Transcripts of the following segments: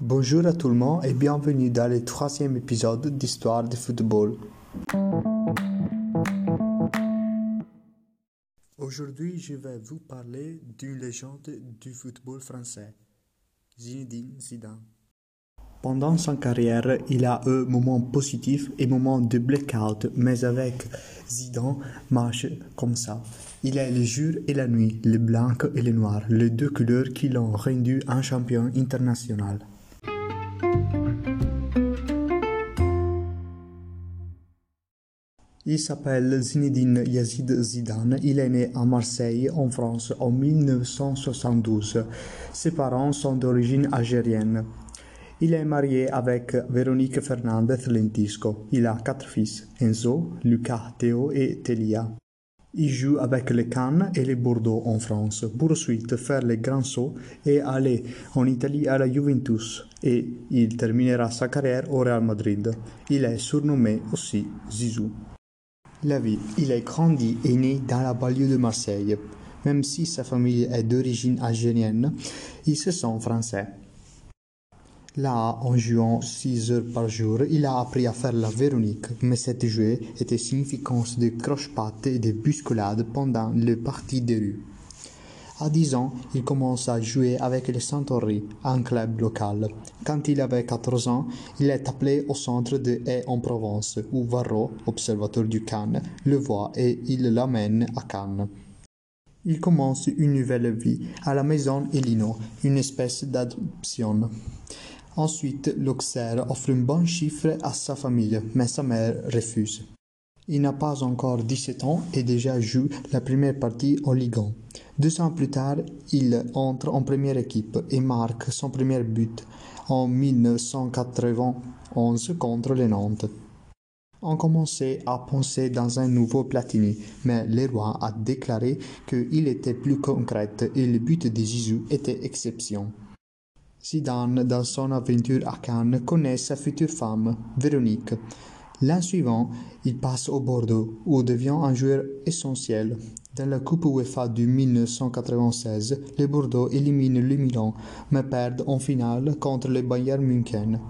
Bonjour à tout le monde et bienvenue dans le troisième épisode d'Histoire de football. Aujourd'hui, je vais vous parler d'une légende du football français, Zinedine Zidane. Pendant sa carrière, il a eu moments positifs et moments de blackout, mais avec Zidane marche comme ça. Il est le jour et la nuit, le blanc et le noir, les deux couleurs qui l'ont rendu un champion international. Il s'appelle Zinedine Yazid Zidane. Il est né à Marseille, en France, en 1972. Ses parents sont d'origine algérienne. Il est marié avec Véronique Fernandez Lentisco. Il a quatre fils, Enzo, Lucas, Théo et Telia. Il joue avec les Cannes et les Bordeaux en France, pour ensuite faire les grands sauts et aller en Italie à la Juventus. Et il terminera sa carrière au Real Madrid. Il est surnommé aussi Zizou. La vie. Il est grandi et né dans la banlieue de Marseille. Même si sa famille est d'origine algérienne, il se sent français. Là, en jouant 6 heures par jour, il a appris à faire la Véronique, mais cette jouée était significance de croche-pattes et de bousculades pendant le parti de rue. À 10 ans, il commence à jouer avec le Saint-Henri, un club local. Quand il avait 14 ans, il est appelé au centre de Haye en Provence, où Varro, observateur du Cannes, le voit et il l'amène à Cannes. Il commence une nouvelle vie à la maison Elino, une espèce d'adoption. Ensuite, l'Auxerre offre un bon chiffre à sa famille, mais sa mère refuse. Il n'a pas encore 17 ans et déjà joue la première partie en Ligue 1. Deux ans plus tard, il entre en première équipe et marque son premier but en 1991 contre les Nantes. On commençait à penser dans un nouveau Platini, mais le roi a déclaré qu'il était plus concret et le but de Zizou était exception. Zidane, dans son aventure à Cannes, connaît sa future femme, Véronique. L'an suivant, il passe au Bordeaux, où devient un joueur essentiel. Dans la Coupe UEFA de 1996, le Bordeaux élimine le Milan, mais perd en finale contre le Bayern München.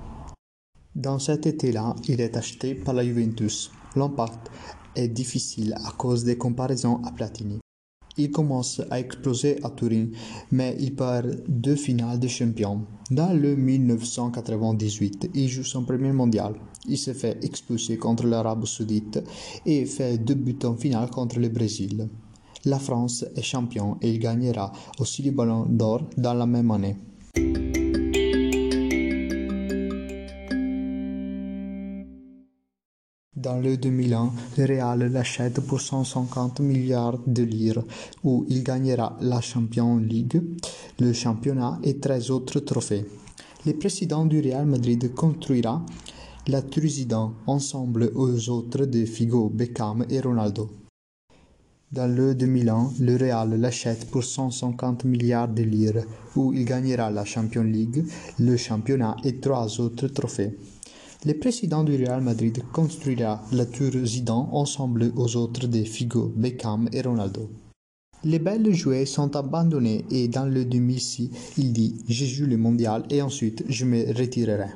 Dans cet été-là, il est acheté par la Juventus. L'impact est difficile à cause des comparaisons à Platini. Il commence à exploser à Turin, mais il perd deux finales de champion. Dans le 1998, il joue son premier mondial. Il se fait expulser contre l'Arabie Saoudite et fait deux buts en finale contre le Brésil. La France est champion et il gagnera aussi le Ballon d'Or dans la même année. Dans le 2001, le Real l'achète pour 150 milliards de lire, où il gagnera la Champions League, le championnat et 13 autres trophées. Le président du Real Madrid construira la Trusidan ensemble aux autres de Figo, Beckham et Ronaldo. Dans le 2001, le Real l'achète pour 150 milliards de lire, où il gagnera la Champions League, le championnat et trois autres trophées. Le président du Real Madrid construira la tour Zidane ensemble aux autres de Figo, Beckham et Ronaldo. Les belles jouets sont abandonnés et dans le demi-ci, il dit Je joue le mondial et ensuite je me retirerai.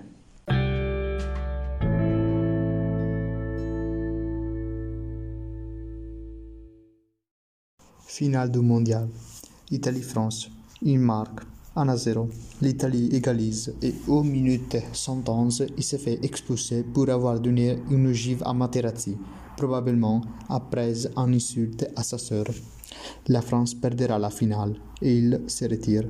Finale du mondial. Italie-France. Il marque 1 à 0. L'Italie égalise et aux minutes 111, il se fait expulser pour avoir donné une ogive à Materazzi, probablement après un insulte à sa sœur. La France perdra la finale et il se retire.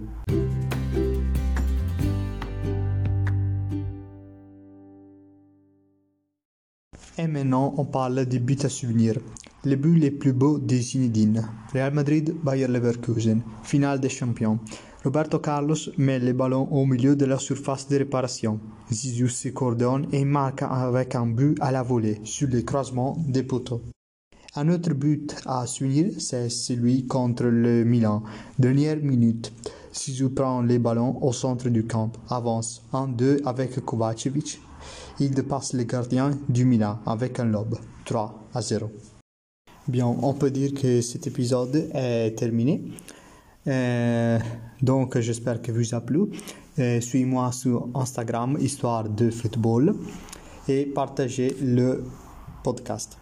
Et maintenant, on parle des buts à souvenir. Les buts les plus beaux de Zinedine. Real Madrid, Bayer Leverkusen, finale des champions. Roberto Carlos met le ballon au milieu de la surface de réparation. Zizou se coordonne et marque avec un but à la volée sur le croisement des poteaux. Un autre but à souvenir, c'est celui contre le Milan. Dernière minute, Zizou prend le ballon au centre du camp, avance 1-2 avec Kovacevic. Il dépasse le gardien du Milan avec un lob, 3 à 0. Bien, on peut dire que cet épisode est terminé. Euh, donc j'espère que vous a plu. Euh, suis-moi sur Instagram, Histoire de football, et partagez le podcast.